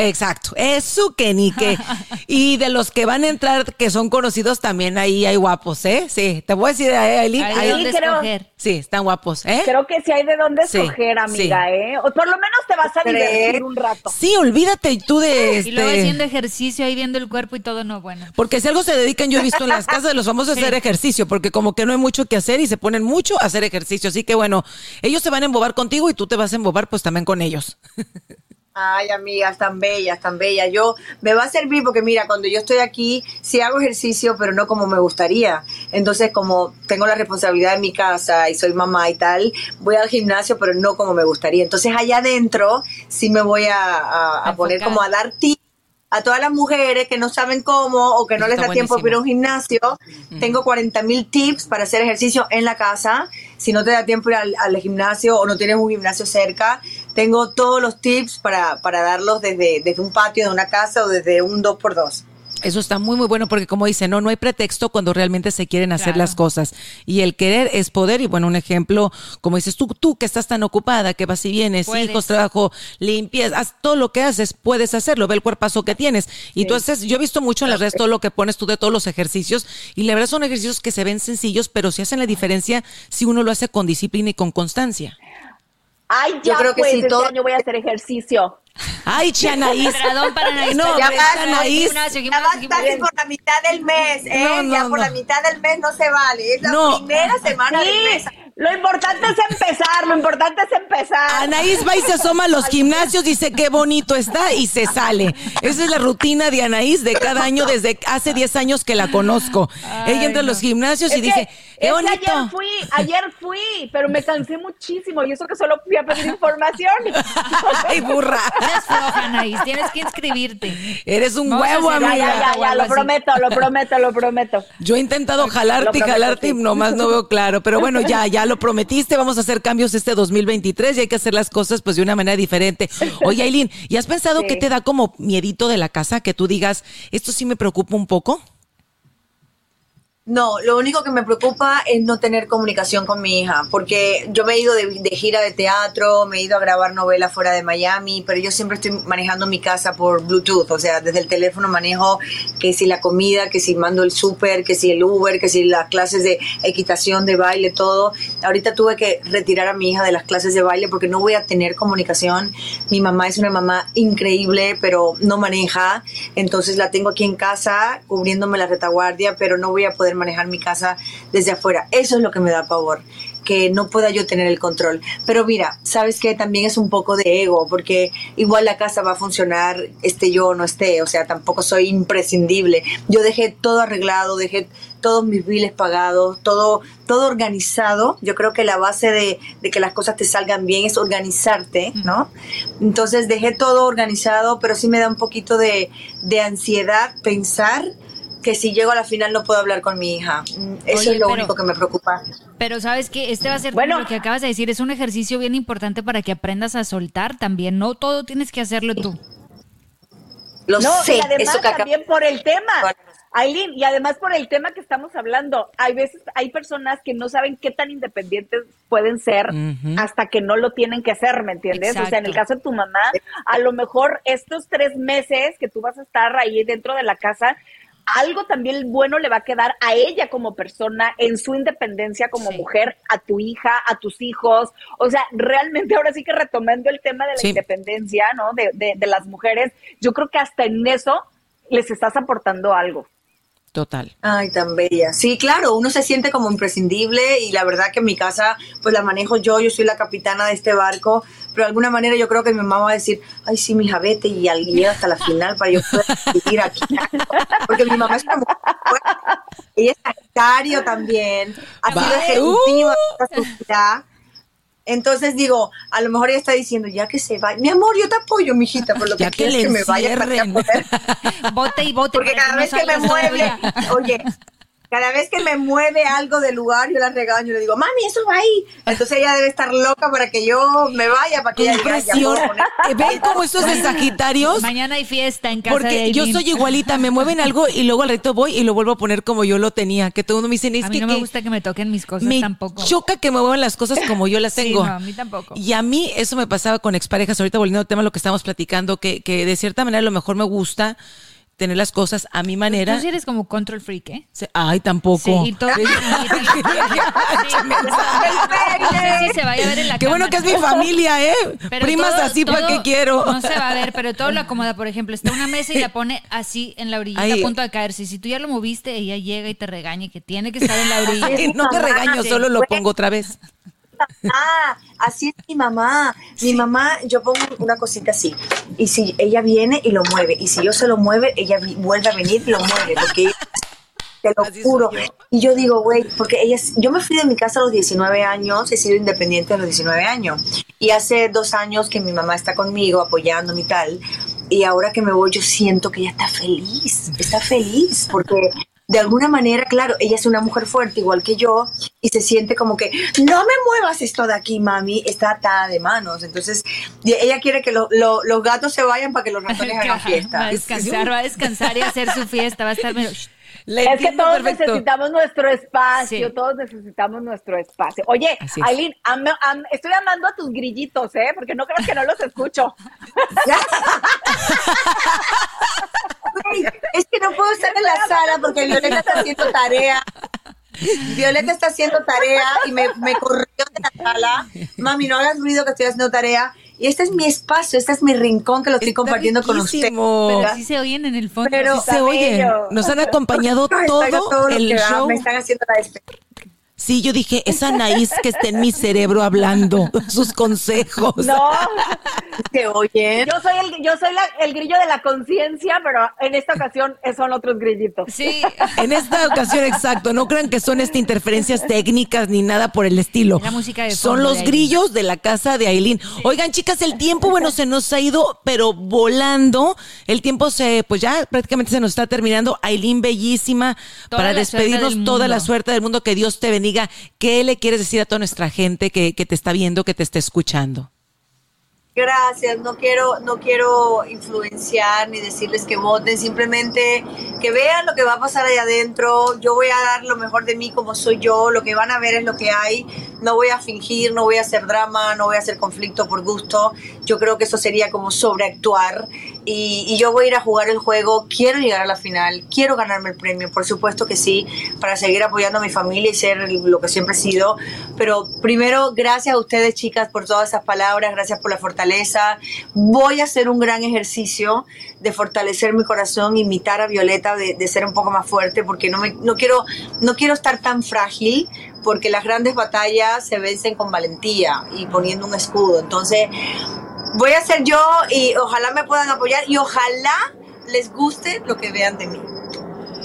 Exacto, eso que ni que. (laughs) Y de los que van a entrar, que son conocidos, también ahí hay guapos, ¿eh? Sí, te voy a decir, eh, Aileen, Hay de ahí- dónde creo- escoger. sí, están guapos, ¿eh? Creo que sí hay de dónde Sí, escoger, amiga, sí. ¿eh? O por lo menos te vas a ¿Crees? divertir un rato. Sí, olvídate tú de Y luego este. haciendo ejercicio ahí viendo el cuerpo y todo, no, bueno. Porque si algo se dedican, yo he visto en las casas de los famosos a hacer ejercicio, porque como que no hay mucho que hacer y se ponen mucho a hacer ejercicio. Así que bueno, ellos se van a embobar contigo y tú te vas a embobar pues también con ellos. (laughs) Ay, amigas, tan bellas, tan bellas. Yo me va a servir porque mira, cuando yo estoy aquí, sí hago ejercicio, pero no como me gustaría. Entonces, como tengo la responsabilidad de mi casa y soy mamá y tal, voy al gimnasio, pero no como me gustaría. Entonces, allá adentro sí me voy a, a- a poner como a dar tips a todas las mujeres que no saben cómo o que no Eso les da tiempo para ir a un gimnasio. Tengo 40 mil tips para hacer ejercicio en la casa. Si no te da tiempo ir al, al gimnasio o no tienes un gimnasio cerca, tengo todos los tips para, para darlos desde, desde un patio de una casa o desde un 2x2. Eso está muy, muy bueno porque como dice, no, no hay pretexto cuando realmente se quieren hacer Claro. las cosas. Y el querer es poder. Y bueno, un ejemplo, como dices tú, tú que estás tan ocupada, que vas y vienes, Puedes. hijos, trabajo, limpias, haz todo lo que haces, puedes hacerlo, ve el cuerpazo que tienes. Y tú haces, yo he visto mucho en las redes todo lo que pones tú de todos los ejercicios. Y la verdad son ejercicios que se ven sencillos, pero sí hacen la diferencia si uno lo hace con disciplina y con constancia. Ay, Yo ya creo que pues, sí, este todo- año voy a hacer ejercicio. Ay, Chanaís. Entradón para Anaís. No, Ya vas, Anaís. gimnasio, Ya va gimnasio, a estar gimnasio. por la mitad del mes, ¿eh? No, no, ya por no. la mitad del mes no se vale. Es la No. primera semana del mes. Lo importante es empezar, lo importante es empezar. Anaís va y se asoma a los gimnasios, dice qué bonito está y se sale. Esa es la rutina de Anaís de cada año desde hace 10 años que la conozco. Ella entra a los gimnasios y Es dice, que- qué es que ayer fui, ayer fui, pero me cansé muchísimo y eso que solo fui a pedir información. (laughs) Ay, burra. Eres floja, Anaís, tienes que inscribirte. Eres un Vamos huevo, Ya, amiga. ya, ya, ya, algo lo así. prometo, lo prometo, lo prometo. Yo he intentado jalarte y jalarte y sí. nomás no veo claro. Pero bueno, ya, ya lo prometiste. Vamos a hacer cambios este 2023 y hay que hacer las cosas pues de una manera diferente. Oye, Aileen, ¿y has pensado Sí. qué te da como miedito de la casa? Que tú digas, esto sí me preocupa un poco. No, lo único que me preocupa es no tener comunicación con mi hija, porque yo me he ido de, gira de teatro, me he ido a grabar novelas fuera de Miami, pero yo siempre estoy manejando mi casa por Bluetooth, o sea, desde el teléfono manejo que si la comida, que si mando el súper, que si el Uber, que si las clases de equitación, de baile, todo. Ahorita tuve que retirar a mi hija de las clases de baile porque no voy a tener comunicación. Mi mamá es una mamá increíble, pero no maneja, entonces la tengo aquí en casa cubriéndome la retaguardia, pero no voy a poder manejar mi casa desde afuera. Eso es lo que me da pavor que no pueda yo tener el control. Pero mira, sabes que también es un poco de ego, porque igual la casa va a funcionar, esté yo o no esté, o sea, tampoco soy imprescindible. Yo dejé todo arreglado, dejé todos mis biles pagados, todo, todo organizado. Yo creo que la base de, de que las cosas te salgan bien es organizarte, ¿no? Entonces dejé todo organizado, pero sí me da un poquito de, de ansiedad pensar que si llego a la final no puedo hablar con mi hija. Mm, Eso Oye, es lo pero- único que me preocupa. Pero sabes que este va a ser Bueno. lo que acabas de decir, es un ejercicio bien importante para que aprendas a soltar también. No todo tienes que hacerlo tú. Lo No, sé, y además eso que acá- también por el tema. Aileen, y además por el tema que estamos hablando, hay veces, hay personas que no saben qué tan independientes pueden ser hasta que no lo tienen que hacer, ¿me entiendes? O sea, en el caso de tu mamá, a lo mejor estos tres meses que tú vas a estar ahí dentro de la casa, algo también bueno le va a quedar a ella como persona, en su independencia como Sí. mujer, a tu hija, a tus hijos. O sea, realmente ahora sí que retomando el tema de la Sí. independencia, ¿no? De, de, de las mujeres, yo creo que hasta en eso les estás aportando algo. Total. Ay, tan bella. Sí, claro, uno se siente como imprescindible y la verdad que mi casa pues la manejo yo, yo soy la capitana de este barco, pero de alguna manera yo creo que mi mamá va a decir, ay sí, mija, vete y al llega hasta la final para yo poder vivir aquí. (laughs) Porque mi mamá es una mujer fuerte. ella es Sagitario también, ha sido Va- ejecutiva Uh. su vida. Entonces digo, a lo mejor ella está diciendo, ya que se va, mi amor, yo te apoyo, mijita, por lo que Ya que quieres que me vaya para poder (laughs) Bote y bote. porque cada vez que me mueve, oye, cada vez que me mueve algo del lugar, yo la regaño y le digo, mami, eso va ahí. Entonces ella debe estar loca para que yo me vaya, para que ella diga, "Ya puedo poner". ¿Ven cómo eso es de Sagitarios? Mañana hay fiesta en casa de Porque yo Aileen. soy igualita, me mueven algo y luego al reto voy y lo vuelvo a poner como yo lo tenía. Que todo el mundo me dice, es A que mí no me que gusta que me toquen mis cosas me tampoco. choca que me muevan las cosas como yo las Sí, tengo. no, a mí tampoco. Y a mí eso me pasaba con exparejas. Ahorita volviendo al tema de lo que estamos platicando, que, que de cierta manera a lo mejor me gusta tener las cosas a mi manera. Tú sí eres como control freak, ¿eh? Se- Ay, tampoco. Sí, y todo. Si se vaya a ver en la Qué bueno que es mi familia, ¿eh? Pero Primas todo- así, ¿para qué quiero? No se va a ver, pero todo lo acomoda. Por ejemplo, está una mesa y la pone así en la orillita Ay. a punto de caerse. Si tú ya lo moviste, ella llega y te regaña y que tiene que estar en la orilla. Ay, no te regaño, solo lo pongo otra vez. Ah, así es mi mamá. Mi mamá, yo pongo una cosita así. Y si ella viene y lo mueve. Y si yo se lo mueve, ella vuelve a venir y lo mueve. Porque te lo Así juro. yo. Y yo digo, güey, porque ella, yo me fui de mi casa a los 19 años, he sido independiente a los 19 años. Y hace dos años que mi mamá está conmigo, apoyándome y tal. Y ahora que me voy, yo siento que ella está feliz, está feliz, porque de alguna manera, claro, ella es una mujer fuerte, igual que yo, y se siente como que, no me muevas esto de aquí, mami, está atada de manos. Entonces, ella quiere que lo- lo- los gatos se vayan para que los ratones (laughs) hagan Va a fiesta. descansar, va a descansar y hacer su fiesta. Va a estar. (laughs) Le Es que todos perfecto. necesitamos nuestro espacio, Sí. todos necesitamos nuestro espacio. Oye, es. Aileen, am- am- estoy amando a tus grillitos, ¿eh? Porque no creas que no los escucho. (laughs) Es que no puedo estar en la sala porque Violeta está haciendo tarea. Violeta está haciendo tarea y me, me corrió de la sala. Mami, no hagas ruido que estoy haciendo tarea. Y este es mi espacio, este es mi rincón que lo estoy Está compartiendo con usted. riquísimo. Pero sí se oyen en el fondo. Pero- Sí se oye. bello. Nos han acompañado todo el show. Me están haciendo la despe- Sí, yo dije, es Anaís que está en mi cerebro hablando (laughs) sus consejos. No, (laughs) Que oyen. yo soy el, yo soy la- el grillo de la conciencia, pero en esta ocasión son otros grillitos. Sí. (laughs) En esta ocasión, exacto, no crean que son este, interferencias técnicas ni nada por el estilo. La música de Son los de grillos de la casa de Aileen. Oigan, chicas, el tiempo, bueno, se nos ha ido, pero volando. El tiempo se, pues ya prácticamente se nos está terminando. Aileen, bellísima, Toda para despedirnos toda la suerte del mundo. Que Dios te bendiga. ¿Qué le quieres decir a toda nuestra gente que, que te está viendo, que te está escuchando? Gracias, no quiero, no quiero influenciar ni decirles que voten, simplemente que vean lo que va a pasar ahí adentro. Yo voy a dar lo mejor de mí como soy yo, lo que van a ver es lo que hay. No voy a fingir, no voy a hacer drama, no voy a hacer conflicto por gusto. Yo creo que eso sería como sobreactuar. Y, yo voy a ir a jugar el juego, quiero llegar a la final, quiero ganarme el premio, por supuesto que sí, para seguir apoyando a mi familia y ser lo que siempre he sido. Pero primero, gracias a ustedes, chicas, por todas esas palabras, gracias por la fortaleza. Voy a hacer un gran ejercicio de fortalecer mi corazón, imitar a Violeta, de, de ser un poco más fuerte, porque no, me, no, quiero, no quiero estar tan frágil, porque las grandes batallas se vencen con valentía y poniendo un escudo. Entonces, voy a ser yo y ojalá me puedan apoyar y ojalá les guste lo que vean de mí.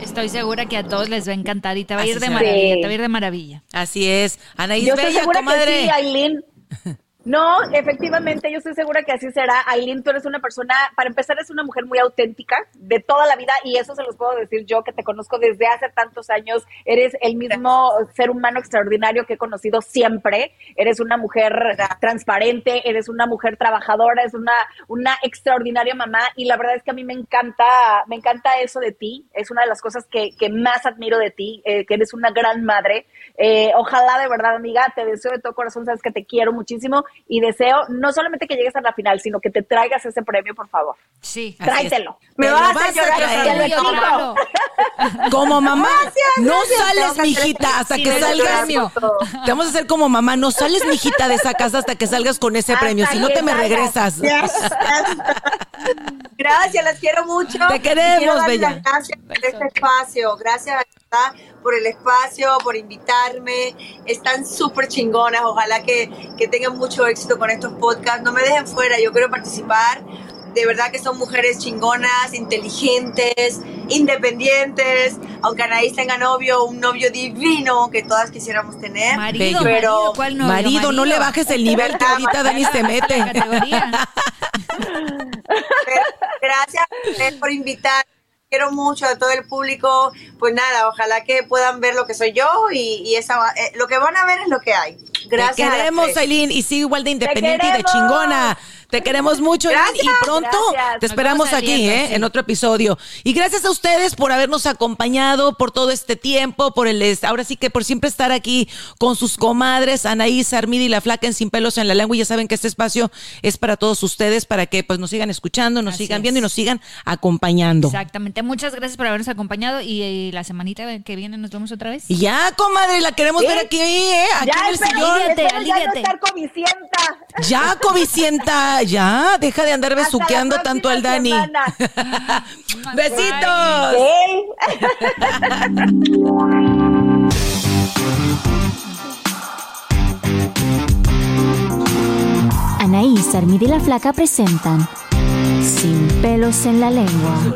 Estoy segura que a todos les va a encantar y te va a ir de maravilla, Sí. te va a ir de maravilla. Así es. Anaís, Yo estoy bella, segura comadre. que sí, Aileen. (laughs) No, efectivamente, yo estoy segura que así será. Aileen, tú eres una persona, para empezar, es una mujer muy auténtica de toda la vida y eso se los puedo decir yo que te conozco desde hace tantos años. Eres el mismo ser humano extraordinario que he conocido siempre. Eres una mujer transparente, eres una mujer trabajadora, es una, una extraordinaria mamá y la verdad es que a mí me encanta, me encanta eso de ti. Es una de las cosas que, que más admiro de ti, eh, que eres una gran madre. Eh, ojalá de verdad, amiga, te deseo de todo corazón, sabes que te quiero muchísimo y deseo no solamente que llegues a la final, sino que te traigas ese premio, por favor. Sí. Tráetelo. Me vas a vas a llorar, claro. (laughs) Como mamá, no gracias. sales, que hacer mijita, hasta que salgas. Te vamos a hacer como mamá, no sales, mijita, de esa casa hasta que salgas con ese Hasta premio, si no te me regresas. (laughs) Gracias, las quiero mucho. Te queremos, Quiero bella. Gracias por este espacio. Gracias ¿verdad? por el espacio, por invitarme. Están súper chingonas. Ojalá que, que tengan mucho éxito con estos podcasts. No me dejen fuera, yo quiero participar. De verdad que son mujeres chingonas, inteligentes, independientes. Aunque Anaís tenga novio, un novio divino que todas quisiéramos tener. Marido, Bello. marido, ¿cuál novio? marido, no le bajes el nivel que ahorita Dani se mete. (laughs) Pero gracias por invitar. Quiero mucho a todo el público. Pues nada, ojalá que puedan ver lo que soy yo y, y esa, eh, lo que van a ver es lo que hay. Gracias. Te queremos. Aileen, y sigue igual de independiente y de chingona. Te queremos mucho, y pronto Gracias. te esperamos aquí, ¿eh? sí. En otro episodio. Y gracias a ustedes por habernos acompañado por todo este tiempo, por el, ahora sí que por siempre estar aquí con sus comadres, Anaís, Armida y la Flaca en Sin Pelos en la Lengua. Y ya saben que este espacio es para todos ustedes, para que pues nos sigan escuchando, nos Así sigan es. viendo y nos sigan acompañando. Exactamente. Muchas gracias por habernos acompañado y, eh, la semanita que viene nos vemos otra vez. Ya, comadre, la queremos Sí. ver aquí, ¿eh? Aquí Ya, en el sillón. Alíviate, ya no alíviate. estar. Ya, covicienta, ya, deja de andar besuqueando tanto al Dani. (laughs) Besitos. Anaís, Armida y la Flaca presentan Sin pelos en la lengua.